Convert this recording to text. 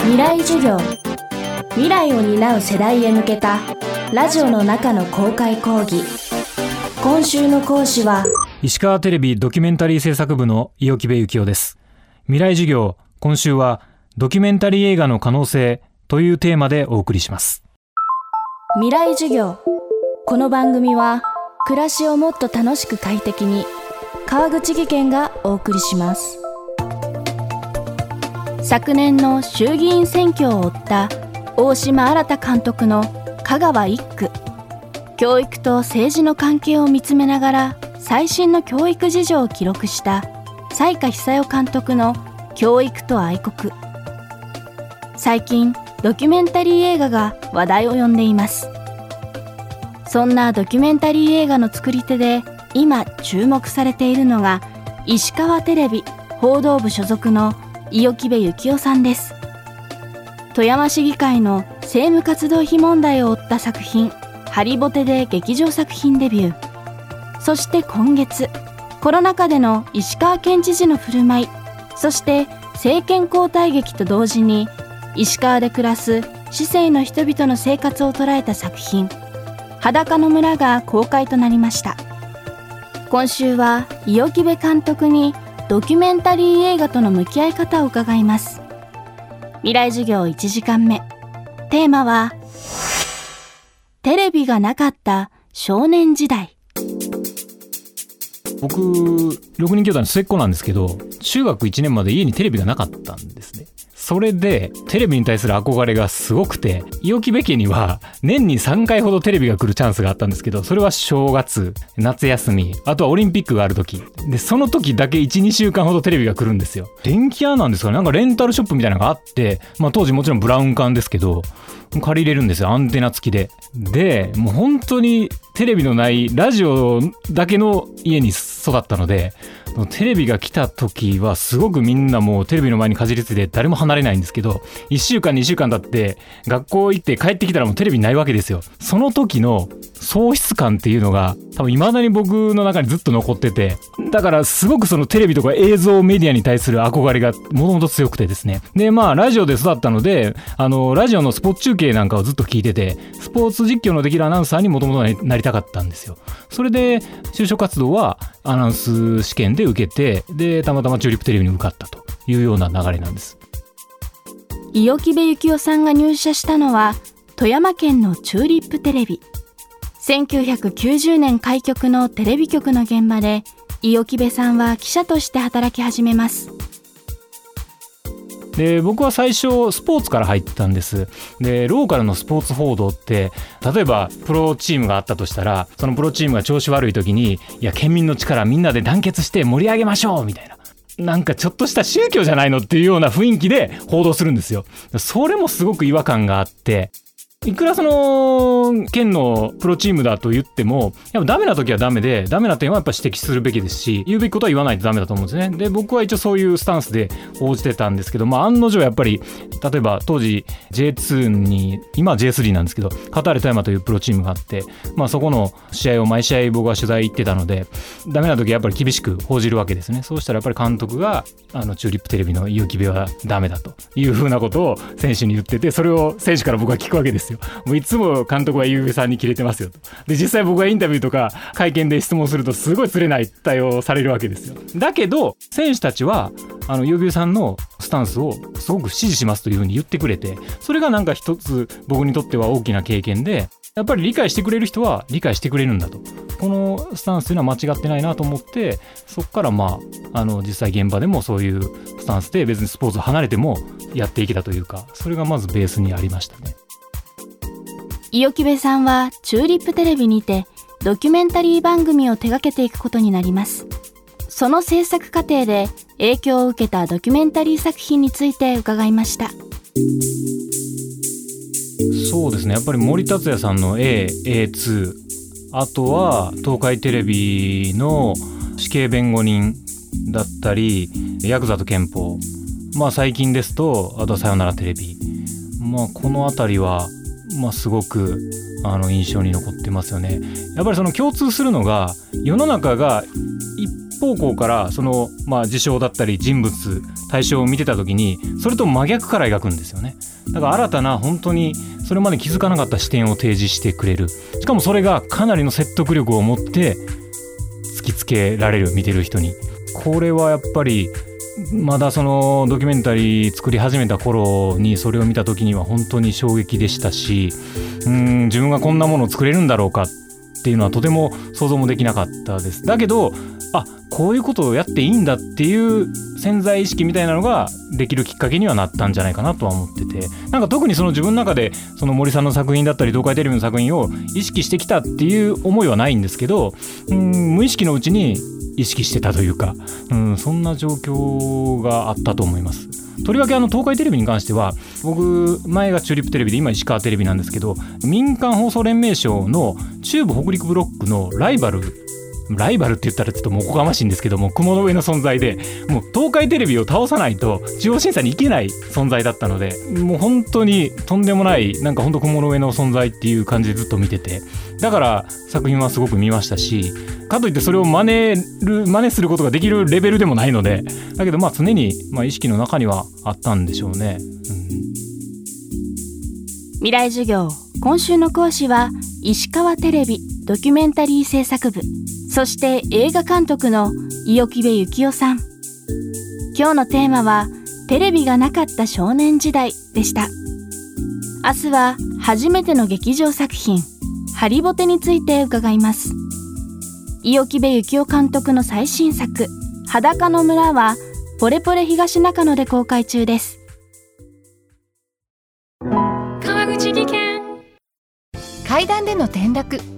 未来授業。未来を担う世代へ向けたラジオの中の公開講義。今週の講師は石川テレビドキュメンタリー制作部の伊予木部幸男です。未来授業今週はドキュメンタリー映画の可能性というテーマでお送りします。未来授業。この番組は暮らしをもっと楽しく快適に川口義賢がお送りします昨年の衆議院選挙を追った大島新監督の香川一区。教育と政治の関係を見つめながら最新の教育事情を記録した西下久代監督の教育と愛国。最近ドキュメンタリー映画が話題を呼んでいます。そんなドキュメンタリー映画の作り手で今注目されているのが石川テレビ報道部所属の伊予木部幸男さんです。富山市議会の政務活動費問題を追った作品「ハリボテ」で劇場作品デビュー。そして今月コロナ禍での石川県知事の振る舞いそして政権交代劇と同時に石川で暮らす市政の人々の生活を捉えた作品「裸の村」が公開となりました。今週は伊予木部監督にドキュメンタリー映画との向き合い方を伺います。未来授業1時間目。テーマはテレビがなかった少年時代。僕6人兄弟の末っ子なんですけど中学1年まで家にテレビがなかったんですね。それでテレビに対する憧れがすごくて伊予木部家には年に3回ほどテレビが来るチャンスがあったんですけどそれは正月夏休みあとはオリンピックがある時。でその時だけ12週間ほどテレビが来るんですよ。電気屋なんですかね？なんかレンタルショップみたいなのがあって、まあ、当時もちろんブラウン管ですけど借りれるんですよ。アンテナ付きで。でもう本当にテレビのないラジオだけの家に育ったのでテレビが来た時はすごくみんなもうテレビの前にかじりついて誰も離れないんですけど1週間2週間経って学校行って帰ってきたらもうテレビないわけですよ。その時の喪失感っていうのが多分未だに僕の中にずっと残っててだからすごくそのテレビとか映像メディアに対する憧れがもともと強くてですね。でまあラジオで育ったのであのラジオのスポーツ中継なんかをずっと聞いててスポーツ実況のできるアナウンサーにもともとなりたかったんですよ。それで就職活動はアナウンス試験で受けてでたまたまチューリップテレビに受かったというような流れなんです。伊予木部幸男さんが入社したのは富山県のチューリップテレビ。1990年開局のテレビ局の現場で伊予木部さんは記者として働き始めます。で僕は最初スポーツから入ったんです。でローカルのスポーツ報道って例えばプロチームがあったとしたらそのプロチームが調子悪い時にいや県民の力みんなで団結して盛り上げましょうみたいな。なんかちょっとした宗教じゃないのっていうような雰囲気で報道するんですよ。それもすごく違和感があって。いくらその県のプロチームだと言ってもやっぱダメな時はダメでダメな点はやっぱ指摘するべきですし言うべきことは言わないとダメだと思うんですね。で僕は一応そういうスタンスで応じてたんですけどまあ案の定やっぱり例えば当時 J2 に今は J3 なんですけどカタール富山というプロチームがあってまあそこの試合を毎試合僕は取材行ってたのでダメな時はやっぱり厳しく報じるわけですね。そうしたらやっぱり監督があのチューリップテレビの勇気部はダメだというふうなことを選手に言っててそれを選手から僕は聞くわけですよ。もういつも監督はゆうべさんにキレてますよと。で実際僕がインタビューとか会見で質問するとすごい釣れない対応されるわけですよ。だけど選手たちはあのゆうべさんのスタンスをすごく支持しますというふうに言ってくれてそれがなんか一つ僕にとっては大きな経験でやっぱり理解してくれる人は理解してくれるんだと。このスタンスというのは間違ってないなと思ってそこからまああの実際現場でもそういうスタンスで別にスポーツを離れてもやっていけたというかそれがまずベースにありましたね。伊予木部さんはチューリップテレビにてドキュメンタリー番組を手掛けていくことになります。その制作過程で影響を受けたドキュメンタリー作品について伺いました。そうですね。やっぱり森達也さんの AA2 あとは東海テレビの死刑弁護人だったりヤクザと憲法。まあ最近ですとあとはさよならテレビ。まあこの辺りはまあ、すごくあの印象に残ってますよね。やっぱりその共通するのが世の中が一方向からその、まあ、事象だったり人物対象を見てた時にそれと真逆から描くんですよね。だから新たな本当にそれまで気づかなかった視点を提示してくれる。しかもそれがかなりの説得力を持って突きつけられる見てる人に。これはやっぱりまだそのドキュメンタリー作り始めた頃にそれを見た時には本当に衝撃でしたしうん自分がこんなものを作れるんだろうかっていうのはとても想像もできなかったですだけどあこういうことをやっていいんだっていう潜在意識みたいなのができるきっかけにはなったんじゃないかなとは思っててなんか特にその自分の中でその森さんの作品だったり東海テレビの作品を意識してきたっていう思いはないんですけどうん無意識のうちに意識してたというか、うん、そんな状況があったと思います。とりわけあの東海テレビに関しては僕前がチューリップテレビで今石川テレビなんですけど民間放送連盟賞の中部北陸ブロックのライバルライバルって言ったらちょっともうおこがましいんですけども雲の上の存在でもう東海テレビを倒さないと地方審査に行けない存在だったのでもう本当にとんでもないなんか本当雲の上の存在っていう感じでずっと見ててだから作品はすごく見ましたしかといってそれを真似る真似することができるレベルでもないのでだけどまあ常にまあ意識の中にはあったんでしょうね。うん。未来授業。今週の講師は石川テレビドキュメンタリー制作部。そして映画監督の伊予木部幸雄さん。今日のテーマはテレビがなかった少年時代でした。明日は初めての劇場作品ハリボテについて伺います。伊予木部幸雄監督の最新作裸の村はポレポレ東中野で公開中です。川口技研。階段での転落